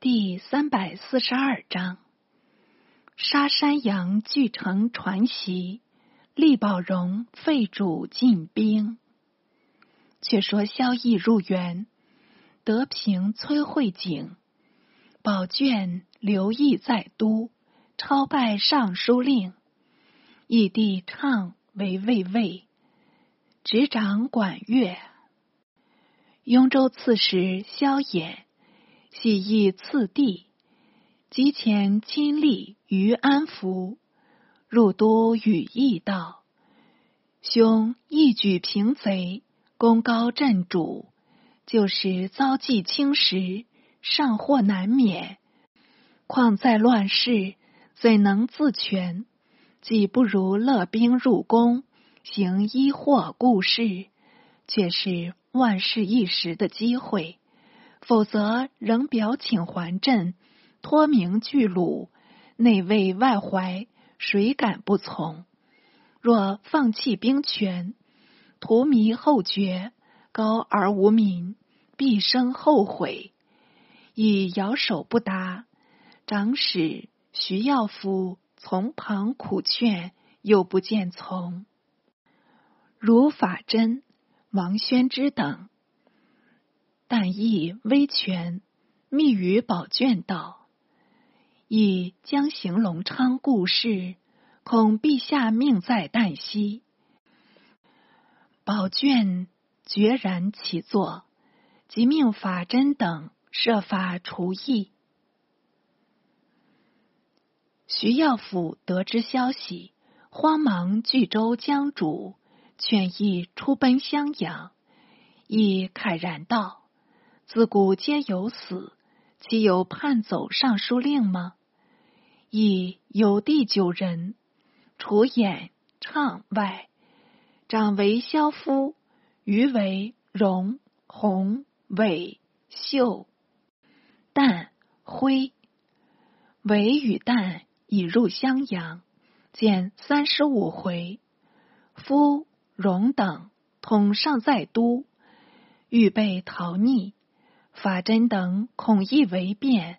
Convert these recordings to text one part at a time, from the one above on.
第三百四十二章：杀山羊俱成传奇，力宝荣废主进兵。却说萧绎入园，德平崔慧景，宝卷刘毅在都，超拜尚书令。义帝畅为卫尉，执掌管乐。雍州刺史萧衍。喜义次第，即前亲历于安福，入都与义道。兄一举平贼，功高震主，就是遭际轻时，上祸难免。况在乱世，怎能自全？既不如勒兵入宫，行医祸故事，却是万事一时的机会。否则，仍表请还镇，托名拒鲁，内卫外怀，谁敢不从？若放弃兵权，图弥后觉，高而无民，毕生后悔。以摇手不答，长史徐耀夫从旁苦劝，又不见从。如法真、王宣之等。但亦威权，密语宝卷道：“以将行隆昌故事，恐陛下命在旦夕。”宝卷决然起作，即命法真等设法除役。徐耀府得知消息，慌忙聚州江主，劝意出奔襄阳。亦慨然道。自古皆有死，岂有叛走尚书令吗？亦有弟九人，除演唱外，长为萧夫，余为荣、弘、伟、秀、旦、辉。伟与旦已入襄阳，见三十五回。夫、荣等统尚在都，预备逃匿。法真等恐意为变，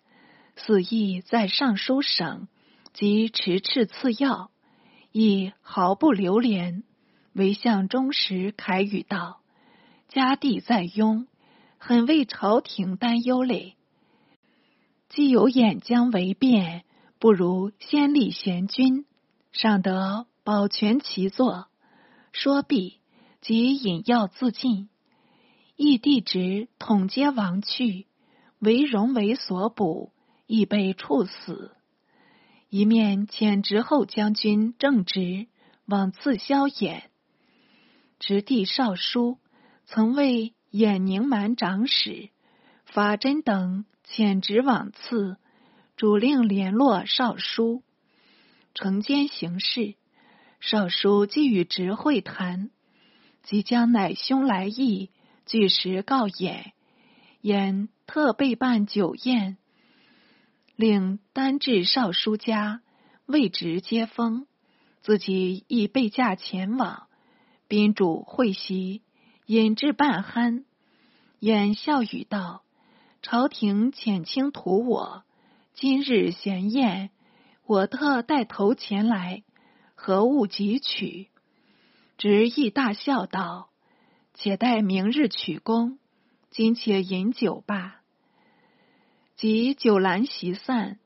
死意在尚书省，即持敕赐药，亦毫不留连。唯向忠实凯语道：“家弟在雍，很为朝廷担忧嘞。既有眼将为变，不如先立贤君，尚得保全其座。”说毕，即引药自尽。义弟侄统皆亡去，唯荣为所捕，亦被处死。一面遣直后将军正直往赐萧衍，直弟少书曾为衍宁蛮长史，法真等遣直往赐，主令联络少书，承兼行事。少书既与直会谈，即将乃兄来意。据实告演，言特备办酒宴，令单至少书家，未直接风，自己亦备驾前往。宾主会席，饮至半酣，言笑语道：“朝廷遣卿图我，今日闲宴，我特带头前来，何物急取？”直亦大笑道。且待明日取功，今且饮酒罢。及酒阑席散，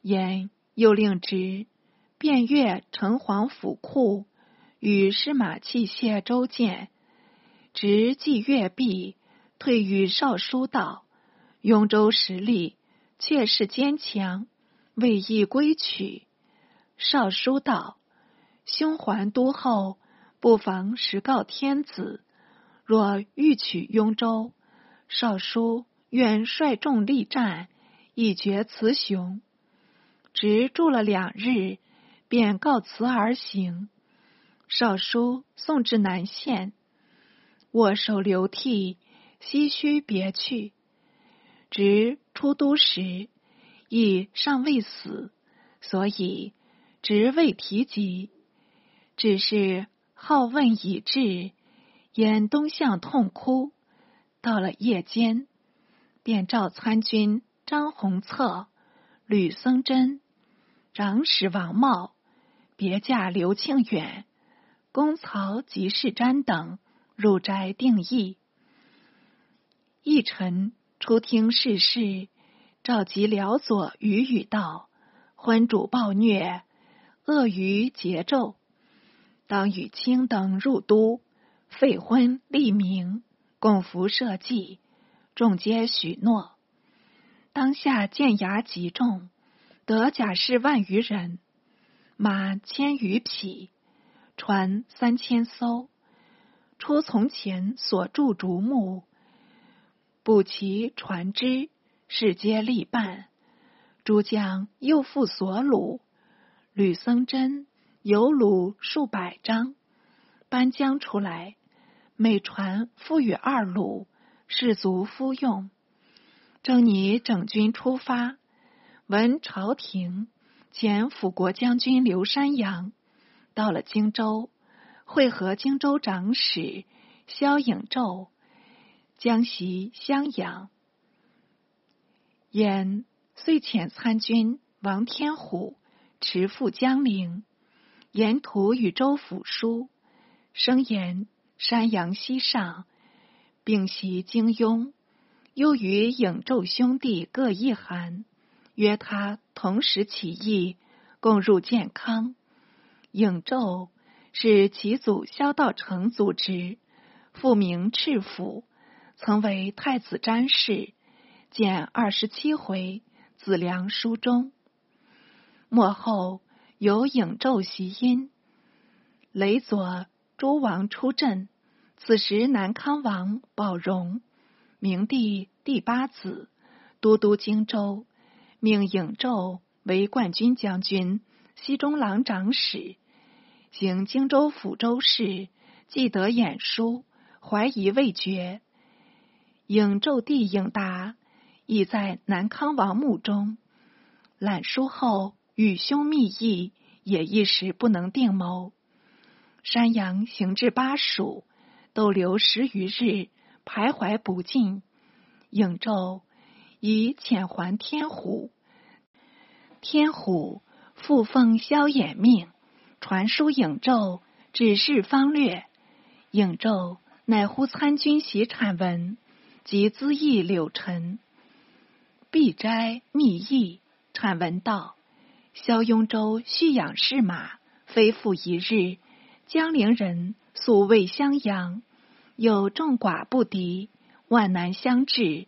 言又令直便阅城隍府库，与司马器械周见。直既阅毕，退与少书道：“雍州实力确是坚强，未易归取。”少书道：“兄还都后，不妨实告天子。”若欲取雍州，少书愿率众力战，以决雌雄。直住了两日，便告辞而行。少书送至南县，握手流涕，唏嘘别去。直出都时，亦尚未死，所以直未提及，只是好问已至。沿东向痛哭，到了夜间，便召参军张弘策、吕僧真、长史王茂、别驾刘庆远、公曹吉士瞻等入斋定义。一臣初听世事，召集辽左语语道：昏主暴虐，恶于桀纣，当与卿等入都，废昏立明，共服社稷。众皆许诺。当下剑牙极重，得甲士万余人，马千余匹，船三千艘。出从前所筑竹木。补齐船只，事皆立办。诸将又复所虏，吕僧真有虏数百张，搬将出来，每船赋予二鲁，士卒夫用。正拟整军出发，闻朝廷遣辅国将军刘山阳到了荆州，会合荆州长史萧颖胄。江西襄阳，言遂遣参军王天虎持赴江陵，沿途与州府书，声言山阳西上，并袭金庸。又与颍胄兄弟各一函，约他同时起义，共入健康。颍胄是其祖萧道成祖侄，复名赤府。曾为太子詹事，见二十七回子良书中。末后有颍胄袭因，雷左诸王出阵。此时南康王宝荣，明帝第八子，都督荆州，命颍胄为冠军将军、西中郎长史，行荆州抚州事，既得演书，怀疑未决。颍胄弟颍达已在南康王墓中览书后，与兄密议，也一时不能定谋。山阳行至巴蜀，逗留十余日，徘徊不尽。颍胄以遣还天虎，天虎复奉萧衍命，传书颍胄，指示方略。颍胄乃呼参军袭产文。及资义柳陈，必斋密议。产文道：萧雍州蓄养士马，非复一日。江陵人素未襄阳，有众寡不敌，万难相制。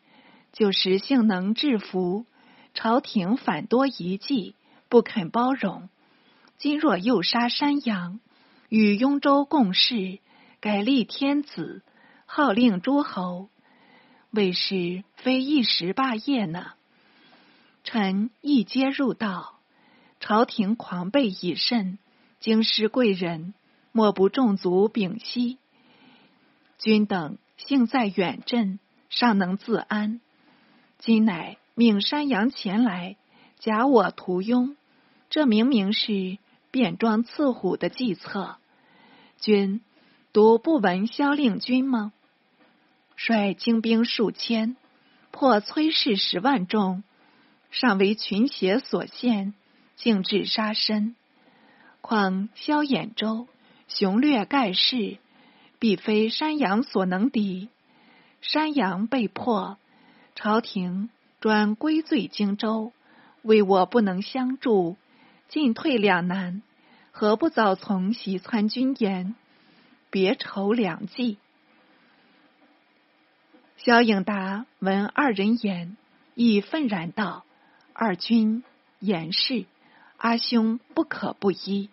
就时性能制服，朝廷反多疑忌，不肯包容。今若诱杀山阳，与雍州共事，改立天子，号令诸侯。为是非一时霸业呢？臣一皆入道，朝廷狂悖已甚，京师贵人莫不众族屏息。君等幸在远镇，尚能自安。今乃命山阳前来，假我屠庸，这明明是变装刺虎的计策。君独不闻萧令君吗？率精兵数千，破崔氏十万众，尚为群邪所陷，竟至杀身。况萧衍州雄略盖世，必非山羊所能敌。山羊被破，朝廷专归罪荆州，为我不能相助，进退两难，何不早从袭参军言，别筹良计？萧颖达闻二人言，亦愤然道：“二君言事，阿兄不可不依。”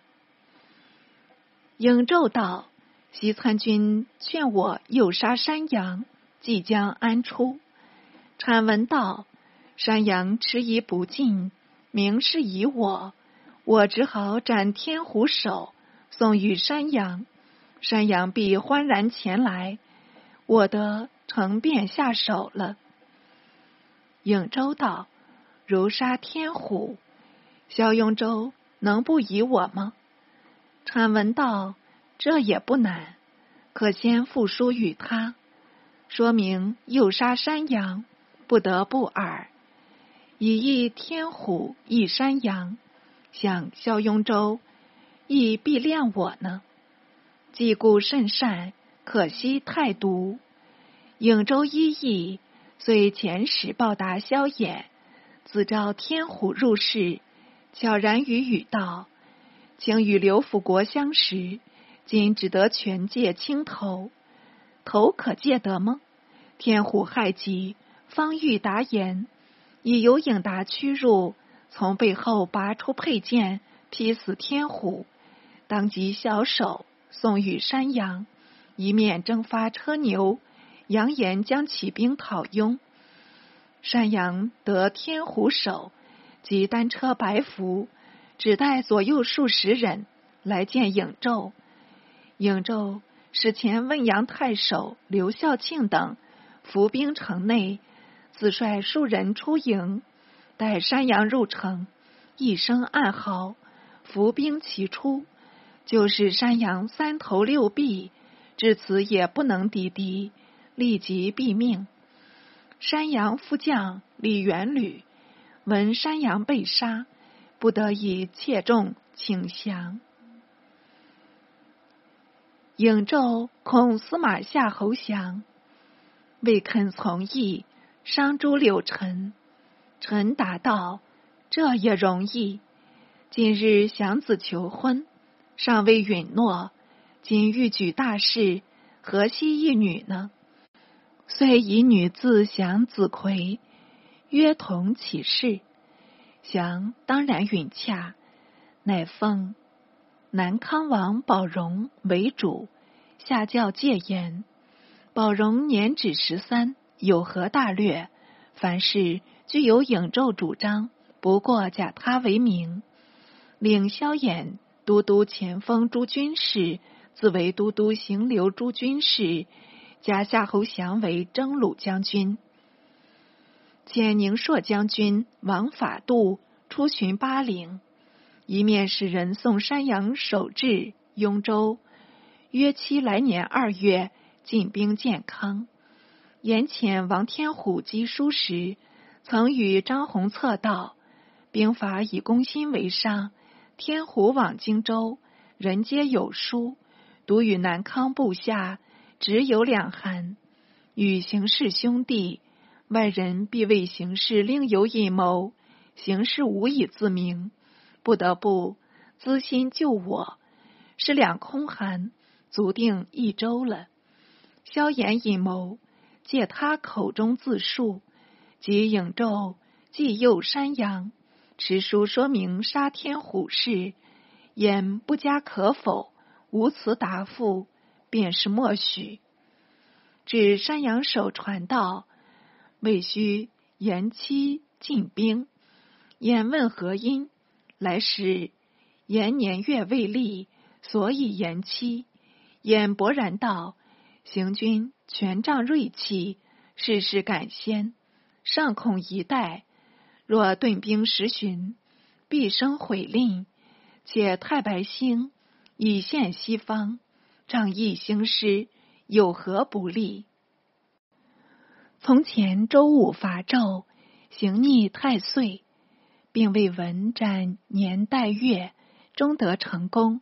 颖胄道：“西参军劝我诱杀山羊，即将安出。”禅文道：“山羊迟疑不进，明是以我，我只好斩天虎首，送与山羊，山羊必欢然前来，我得。”成便下手了。颍州道：“如杀天虎，萧雍州能不疑我吗？”阐文道：“这也不难，可先复书与他，说明诱杀山羊，不得不尔。以一天虎，一山羊，想萧雍州，亦必恋我呢？既故甚善，可惜太毒。颍州一役，遂遣使报答萧衍，自召天虎入室，悄然与语道：“请与刘辅国相识，今只得权借青头，头可借得吗？”天虎害极，方欲答言，以有影达驱入，从背后拔出佩剑，劈死天虎，当即小手送与山羊，一面征发车牛。扬言将起兵讨雍，山羊得天虎手及单车白服，只带左右数十人来见颍胄。颍胄使前问阳太守刘孝庆等伏兵城内，自率数人出营，待山阳入城，一声暗号，伏兵齐出，就是山阳三头六臂，至此也不能抵敌。立即毙命。山阳副将李元吕闻山阳被杀，不得已切重请降。颍胄恐司马夏侯降，未肯从意，伤诸柳臣。臣答道：“这也容易。今日祥子求婚，尚未允诺。今欲举大事，何惜一女呢？”遂以女字祥子魁，约同起事。降当然允洽，乃奉南康王宝荣为主，下教戒严。宝荣年只十三，有何大略？凡事具有颍胄主张，不过假他为名，领萧衍都督前锋诸军事，自为都督行留诸军事。加夏侯祥为征虏将军，遣宁朔将军王法度出巡巴陵，一面使人送山阳守至雍州，约期来年二月进兵建康。言遣王天虎击书时，曾与张宏策道：兵法以攻心为上，天虎往荆州，人皆有书，独与南康部下。只有两函，与邢氏兄弟，外人必为行事另有阴谋，行事无以自明，不得不资心救我，是两空寒，足定一周了。萧衍阴谋，借他口中自述，即颍胄既诱山羊，持书说明杀天虎事，言不加可否，无辞答复。便是默许。至山阳守传道，未须延期进兵。言问何因？来时延年月未立，所以延期。言勃然道：行军权仗锐气，事事敢先，尚恐一代。若顿兵十旬，必生毁令。且太白星已现西方。仗义兴师，有何不利？从前周武伐纣，行逆太岁，并未闻斩年代月，终得成功。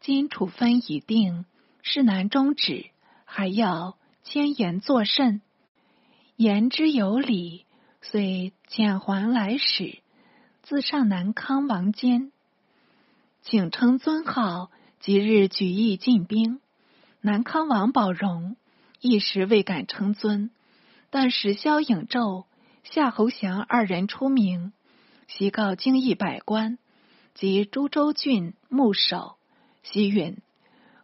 今处分已定，事难终止，还要迁言作甚？言之有理，遂遣还来使，自上南康王监，请称尊号。即日举义进兵，南康王宝荣一时未敢称尊，但使萧颖胄、夏侯祥二人出名，袭告京邑百官及诸州郡牧守，西允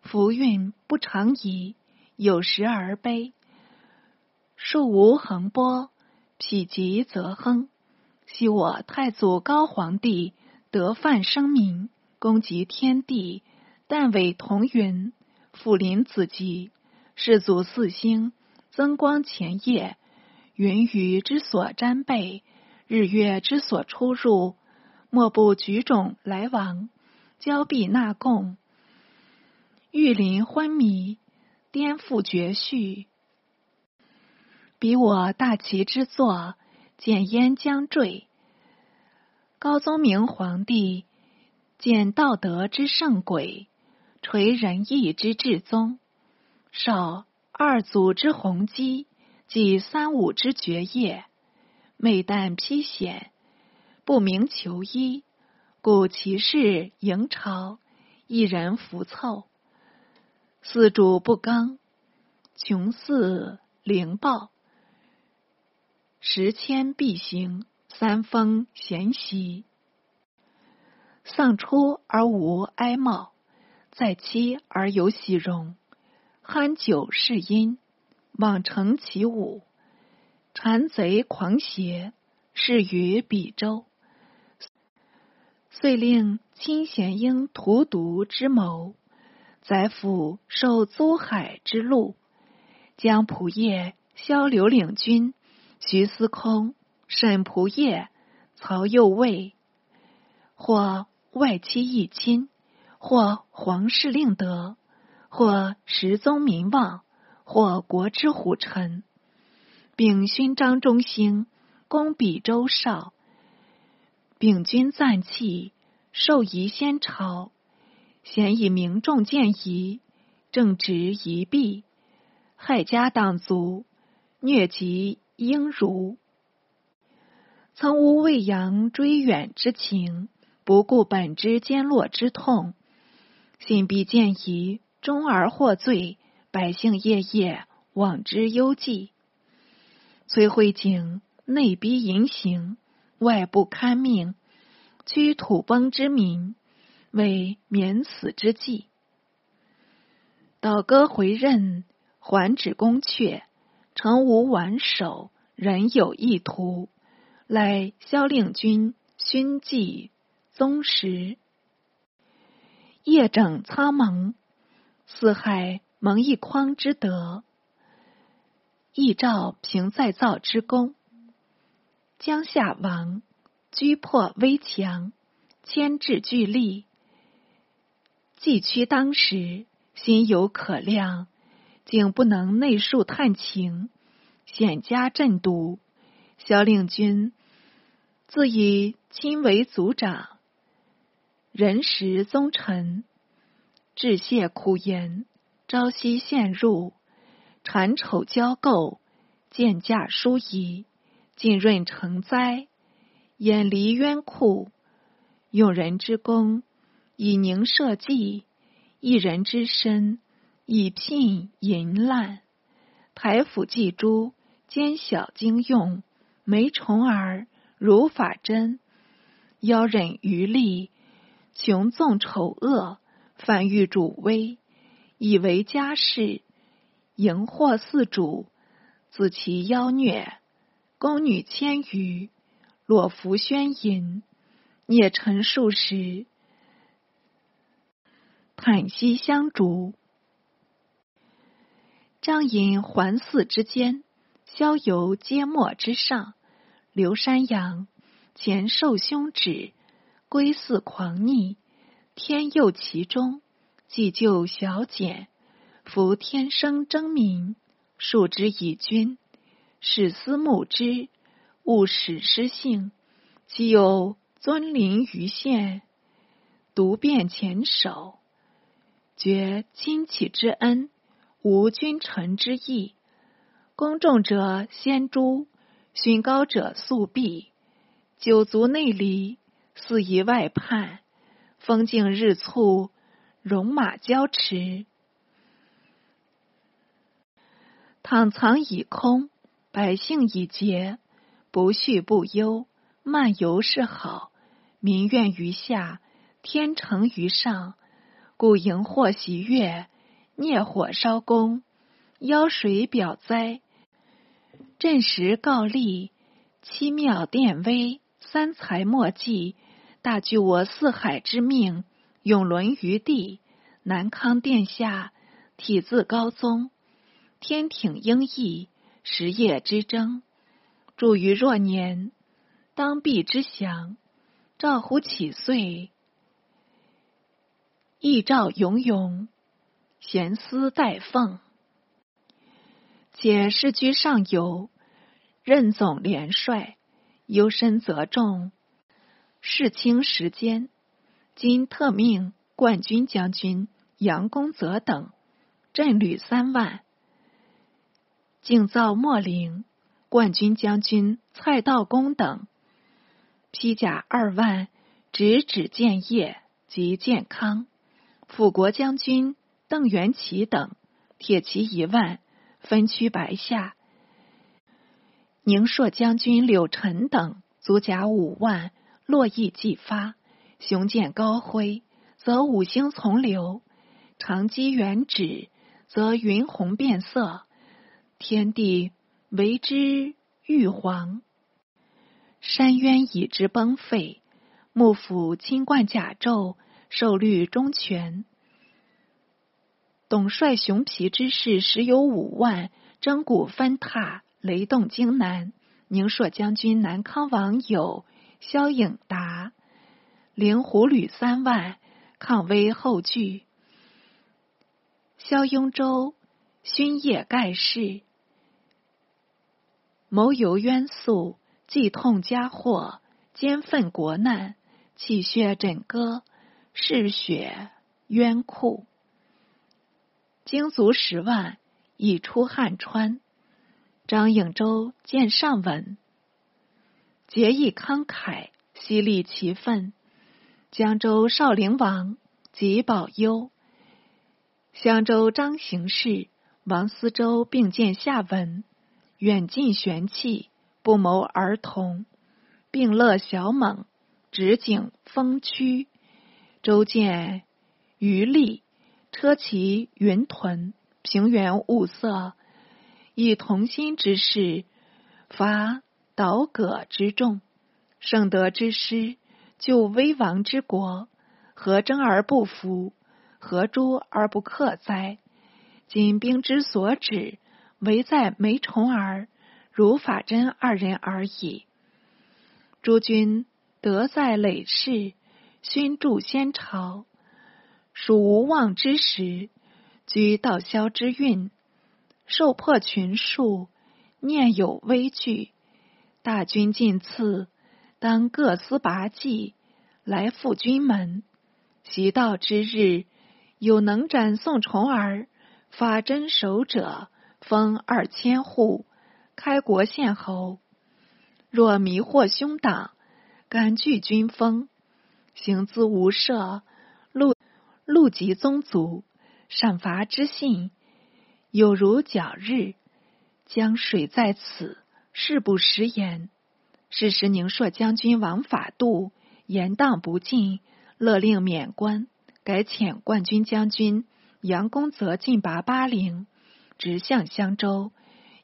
福运不常宜，有时而悲，树无横波，否极则亨。昔我太祖高皇帝得犯生民，攻及天地。但为同云，辅临子集，世祖四星，增光前夜，云雨之所沾背，日月之所出入，莫不举种来往，交臂纳贡，玉林昏迷，颠覆绝序。比我大齐之作，见烟将坠。高宗明皇帝见道德之圣轨，垂仁义之至宗，少二祖之鸿基，即三五之绝业，昧旦披显，不明求医，故其事迎朝，一人浮凑。四主不刚，穷似灵暴，十千必行，三风咸息。丧出而无哀貌，在妻而有喜容。酣酒是因，妄成其舞。谗贼狂邪，是于比周。遂令亲贤英荼毒之谋。宰府受租海之禄，将仆业萧刘领军徐司空、沈仆业曹右卫，或外戚义亲，或皇室令德，或十宗名望，或国之虎臣，秉勋章中兴，功比周少，秉君赞器，授仪先朝。咸以民众见疑，正直疑弊，害家党族，虐及婴孺。曾无未扬追远之情，不顾本之坚落之痛。信必见疑，终而获罪，百姓夜夜往之忧忌。崔慧景内逼淫行，外不堪命，驱土崩之民。为免死之计。倒戈回任，还止宫阙，诚无挽守，人有意图，乃萧令君勋祭宗实。夜整苍茫，四海蒙一匡之德，义照平再造之功。江夏王居破危强，牵制巨力。既屈当时，心有可量，竟不能内述探情，险加震笃。萧令君自以亲为族长，人时宗臣，致谢苦言，朝夕陷入，谗丑交构，见价疏仪，浸润成灾，远离冤酷，用人之功。以宁社稷，一人之身，以聘淫滥。台府祭诸，奸小精用，没虫儿，如法真，妖忍余力，穷纵丑恶，犯欲主威，以为家事，淫惑四主，自其妖虐，宫女千余，裸服宣淫，孽臣数十。叹息相逐，张隐环寺之间，逍游阶末之上。刘山阳前受凶指，归寺狂逆，天佑其中，既救小简，夫天生争民，数之以君，使思慕之，勿使失性。其有尊临于县，独变前首。绝亲戚之恩，无君臣之义。公众者先诛，勋高者速毙。九族内离，肆意外叛。风静日促，戎马交驰。倘藏已空，百姓已竭，不恤不忧，漫游是好。民怨于下，天成于上。故荧惑喜悦，孽火烧宫，妖水表灾，震时告立，七庙殿威，三才莫济，大据我四海之命，永沦于地。南康殿下体自高宗，天挺英毅，实业之争，著于若年，当必之祥。赵乎起岁。义照永永，闲思待奉。且世居上游，任总连帅，忧深则重。事清时间，今特命冠军将军杨公泽等镇旅三万，敬造莫陵冠军将军蔡道公等披甲二万，直指建业及健康。辅国将军邓元奇等铁骑一万，分区白下。宁朔将军柳臣等足甲五万，络绎既发，雄剑高挥，则五星从流；长击远指，则云红变色，天地。为之玉皇，山渊以之崩废。幕府亲冠甲胄，受律中权。董帅雄皮之士时有五万，征鼓分踏，雷动荆南。宁朔将军南康王有萧颖达，灵狐旅三万，抗威后拒。萧雍州勋业盖世。谋游冤诉，寄痛家祸，兼愤国难，泣血枕戈，嗜血冤酷。精卒十万，已出汉川。张颖州见上文，节义慷慨，犀利其愤。江州少陵王及保佑，襄州张行氏、王思周并见下文。远近玄气，不谋而同；并乐小猛，直景风驱。周见余力，车骑云屯，平原物色，以同心之事，伐倒戈之众，圣德之师，救危亡之国。何争而不服？何诛而不克哉？今兵之所指。唯在梅重儿、如法真二人而已。诸君德在累世，勋著先朝，属无望之时，居道消之运，受破群数，念有危惧。大军进次，当各司拔计，来赴军门。习道之日，有能斩宋重儿、法真守者。封二千户，开国献侯。若迷惑兄党，敢拒军锋，行资无赦，路路及宗族，赏罚之信，有如皎日。江水在此，事不食言。是时宁朔将军王法度言当不尽，勒令免官，改遣冠军将军杨公泽进拔巴陵。直向襄州，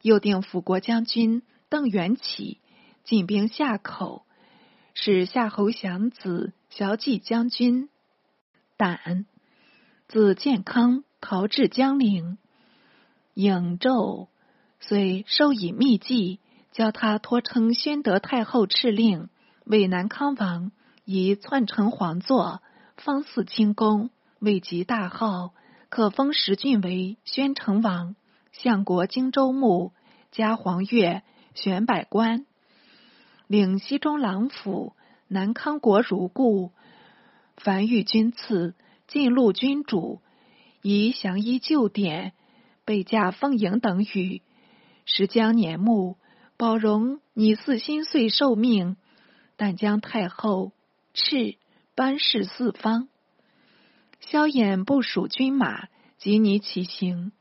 又定辅国将军邓元起进兵夏口，使夏侯祥子骁骑将军胆自建康逃至江陵。颍胄遂授以密计，教他托称宣德太后敕令，为南康王以篡城皇座，方祀清宫，未及大号，可封石郡为宣城王。相国荆州牧，加黄钺，选百官，领西中郎府，南康国如故。凡遇君赐，进禄君主，以降依旧典，备驾奉迎等语。时将年暮，宝荣拟似心碎受命，但将太后敕班事四方。萧衍部署军马，即你起行。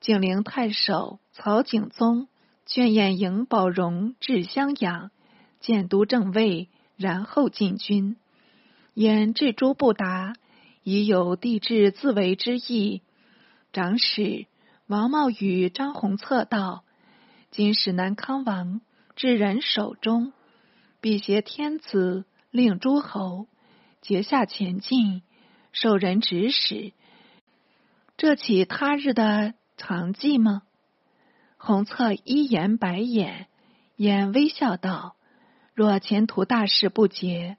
景陵太守曹景宗劝晏迎宝荣至襄阳，建都正位，然后进军。燕至诸不达，已有帝制自为之意。长史王茂与张弘策道：“今使南康王至人手中，必挟天子，令诸侯结下前进，受人指使。这起他日的。”常记吗？红策一言白眼，眼微笑道：“若前途大事不捷，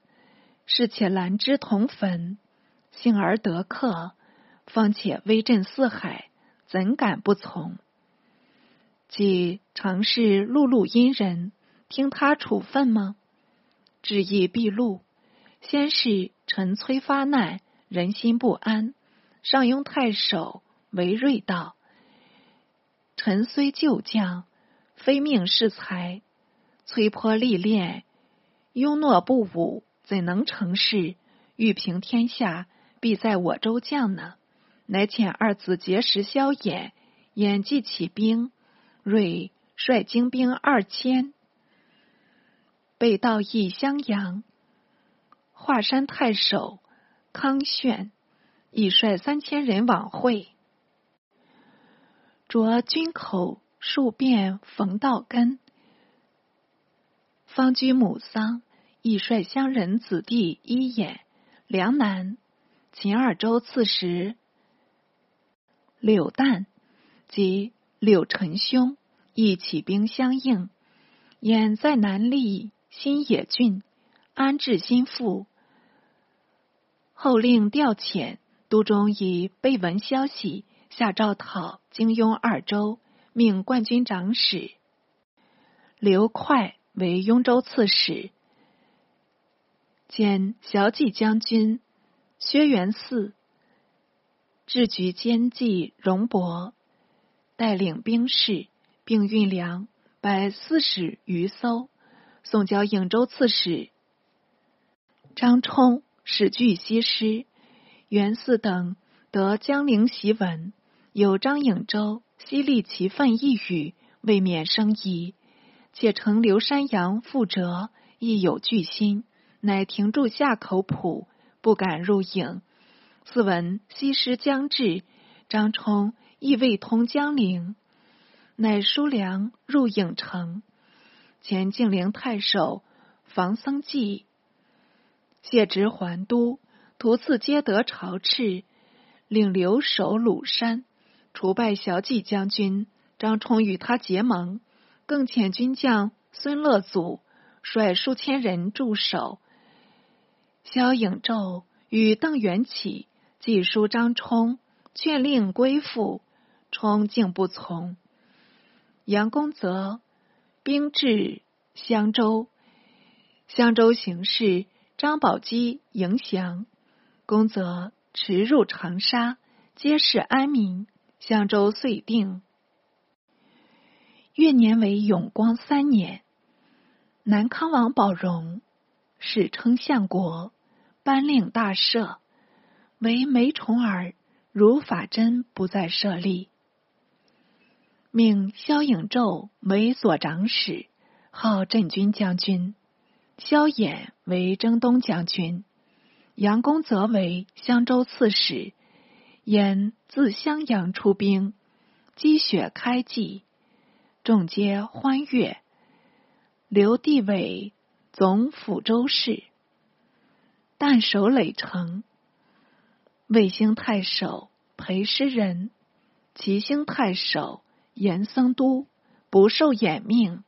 是且兰芝同坟，幸而得克，方且威震四海，怎敢不从？即常是碌碌阴人，听他处分吗？旨意毕露，先是陈崔发难，人心不安。上庸太守韦睿道：“臣虽旧将，非命是才，崔颇历练，庸懦不武，怎能成事？欲平天下，必在我州将呢。乃遣二子结识萧衍，演计起兵。瑞率精兵二千。”北道义襄阳，华山太守康炫已率三千人往会，着军口数遍冯道根，方居母丧，亦率乡人子弟一眼梁南、秦二州刺史柳旦及柳臣兄亦起兵相应，演在南立。新野郡安置心腹，后令调遣都中以备闻消息，下诏讨荆雍二州，命冠军长史刘快为雍州刺史，兼骁骑将军薛元嗣、治局监计荣伯带领兵士，并运粮百四十余艘。送交颍州刺史张冲，使据西施、袁嗣等得江陵檄文，有张颍州西立其愤一语，未免生疑。且乘刘山阳复辙，亦有惧心，乃停住下口浦，不敢入颍。次闻西施将至，张冲亦未通江陵，乃疏粮入颍城。前晋陵太守房僧纪谢职还都，途次皆得朝敕，领留守鲁山，除败骁骑将军张冲与他结盟，更遣军将孙乐祖率数千人驻守。萧颖胄与邓元起寄书张冲，劝令归附，冲竟不从。杨公则。兵至襄州，襄州行事张宝基迎降，公则驰入长沙，皆是安民。襄州遂定。越年为永光三年，南康王宝荣史称相国，颁令大赦，唯梅重耳如法真不再设立。命萧颖胄为左长史，号镇军将军；萧衍为征东将军；杨公则为襄州刺史。沿自襄阳出兵，积雪开济，众皆欢悦。刘帝为总抚州事，但守垒城。魏兴太守裴师仁，齐兴太守。严僧都不受掩命，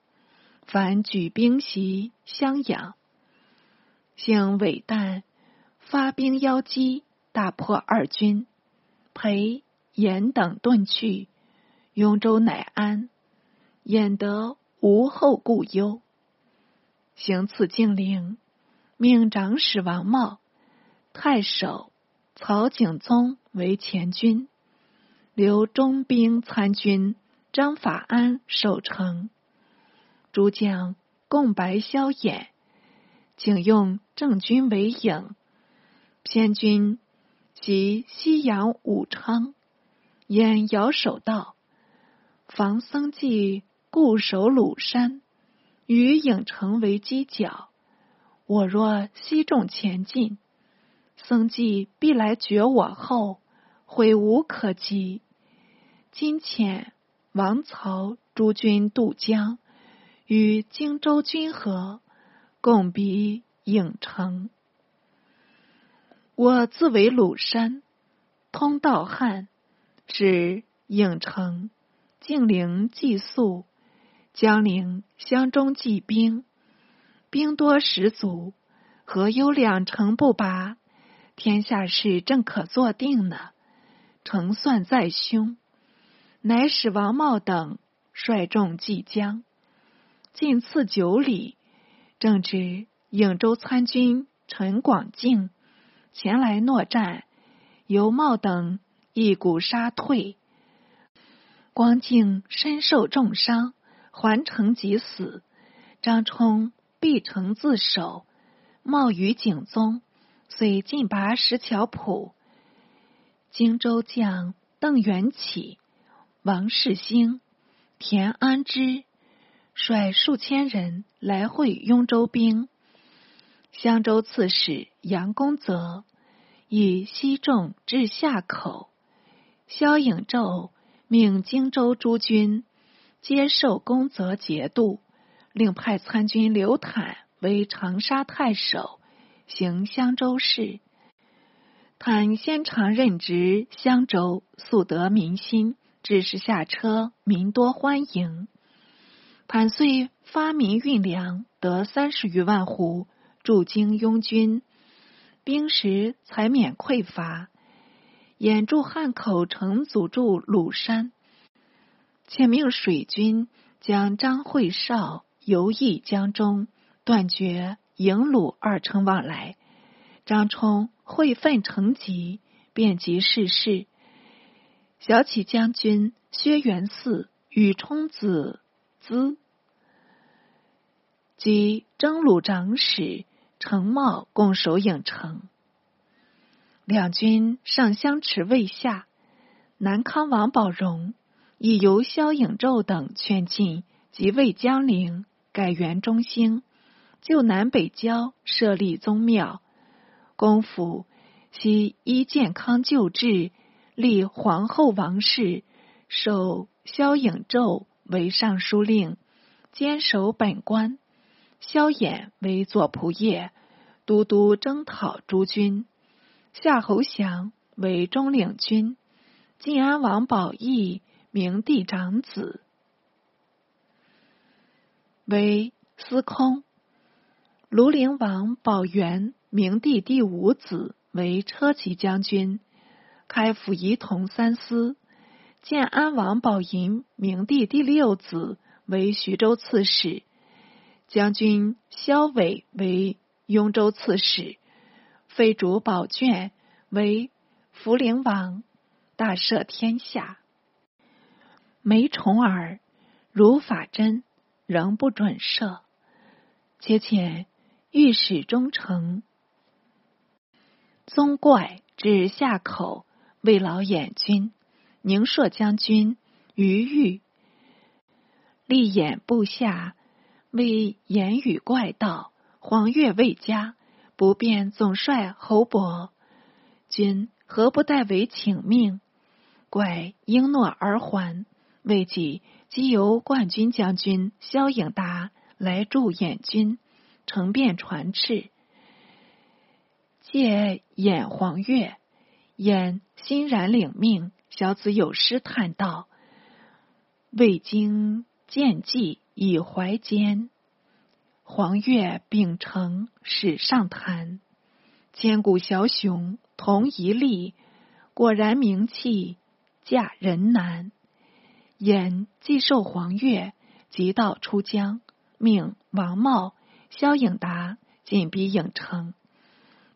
凡举兵袭襄阳，幸韦旦发兵邀击，大破二军，裴严等遁去，雍州乃安，演得无后顾忧。行此敬陵，命长史王茂、太守曹景宗为前军，留中兵参军。张法安守城，诸将共白萧衍，请用郑军为影。偏军及西阳武昌，沿遥守道。防僧纪固守鲁山，与影城为犄角。我若西众前进，僧纪必来绝我后，悔无可及。今遣。王曹诸军渡江，与荆州军合，共逼颍城。我自为鲁山，通道汉，使颍城、晋陵寄宿，江陵、襄中寄兵，兵多十足，何忧两城不拔？天下事正可坐定呢。成算在胸。乃使王茂等率众济江，进次九里，正值颍州参军陈广敬前来诺战，由茂等一鼓杀退。光敬身受重伤，还城即死。张冲必城自守，冒于景宗，遂进拔石桥浦。荆州将邓元起、王世兴、田安之率数千人来会雍州兵。襄州刺史杨公泽以西众至夏口，萧颖胄命荆州诸军接受公泽节度，另派参军刘坦为长沙太守，行襄州事。坦先常任职襄州，素得民心，只是下车，民多欢迎。盘遂发民运粮，得三十余万斛，驻京拥军，兵食才免匮乏。掩住汉口城，阻住鲁山，且命水军将张惠绍游弋江中，断绝营鲁二城往来。张冲。会愤成疾，便即逝世。小启将军薛元嗣与冲子资及征虏长史程茂共守颍城。两军上相持未下，南康王宝荣以由萧颖胄等劝进，即位江陵，改元中兴，就南北郊设立宗庙。公府悉依健康旧制，立皇后王氏，授萧颖胄为尚书令，坚守本官；萧衍为左仆射，都督征讨诸军；夏侯祥为中领军；晋安王宝义明帝长子，为司空；庐陵王宝元。明帝第五子为车骑将军，开府仪同三司；建安王宝银，明帝第六子为徐州刺史，将军萧伟为雍州刺史，废主宝卷为福陵王，大赦天下。梅重耳、如法真仍不准赦，且遣御史中丞。宗怪至夏口，为老掩军；宁朔将军于玉立掩部下，为言语怪道。黄月未加，不便总帅侯伯，君何不代为请命？怪应诺而还。未几，即由冠军将军萧颖达来助演军，乘便传敕。借演黄月，演欣然领命。小子有诗叹道：“未经见计已怀奸，黄月秉承史上谈。千古枭雄同一力，果然名气嫁人难。”演既受黄月，即道出江，命王茂、萧颖达紧逼影城。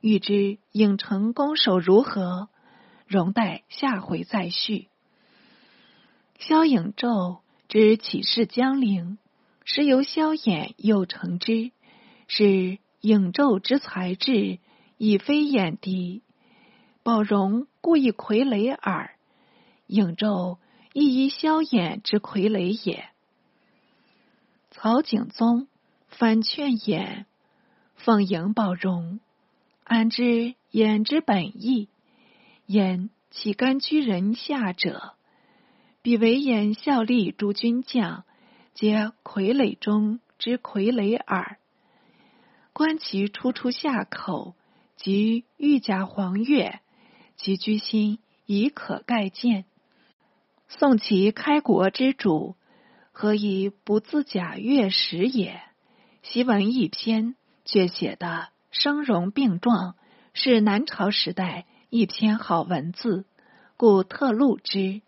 欲知影城攻守如何，容待下回再续。萧颖胄之起事江陵，时由萧衍又成之，是颖胄之才智，已非眼敌。宝荣故意傀儡耳，颖胄亦依萧衍之傀儡也。曹景宗反劝衍，奉迎宝荣。安知衍之本意？言岂甘居人下者？彼为言效力诸军将，皆傀儡中之傀儡耳。观其出出下口，及御甲黄钺，其居心已可盖见。宋其开国之主，何以不自假月食也？习文一篇，却写的。声容并壮，是南朝时代一篇好文字，故特录之。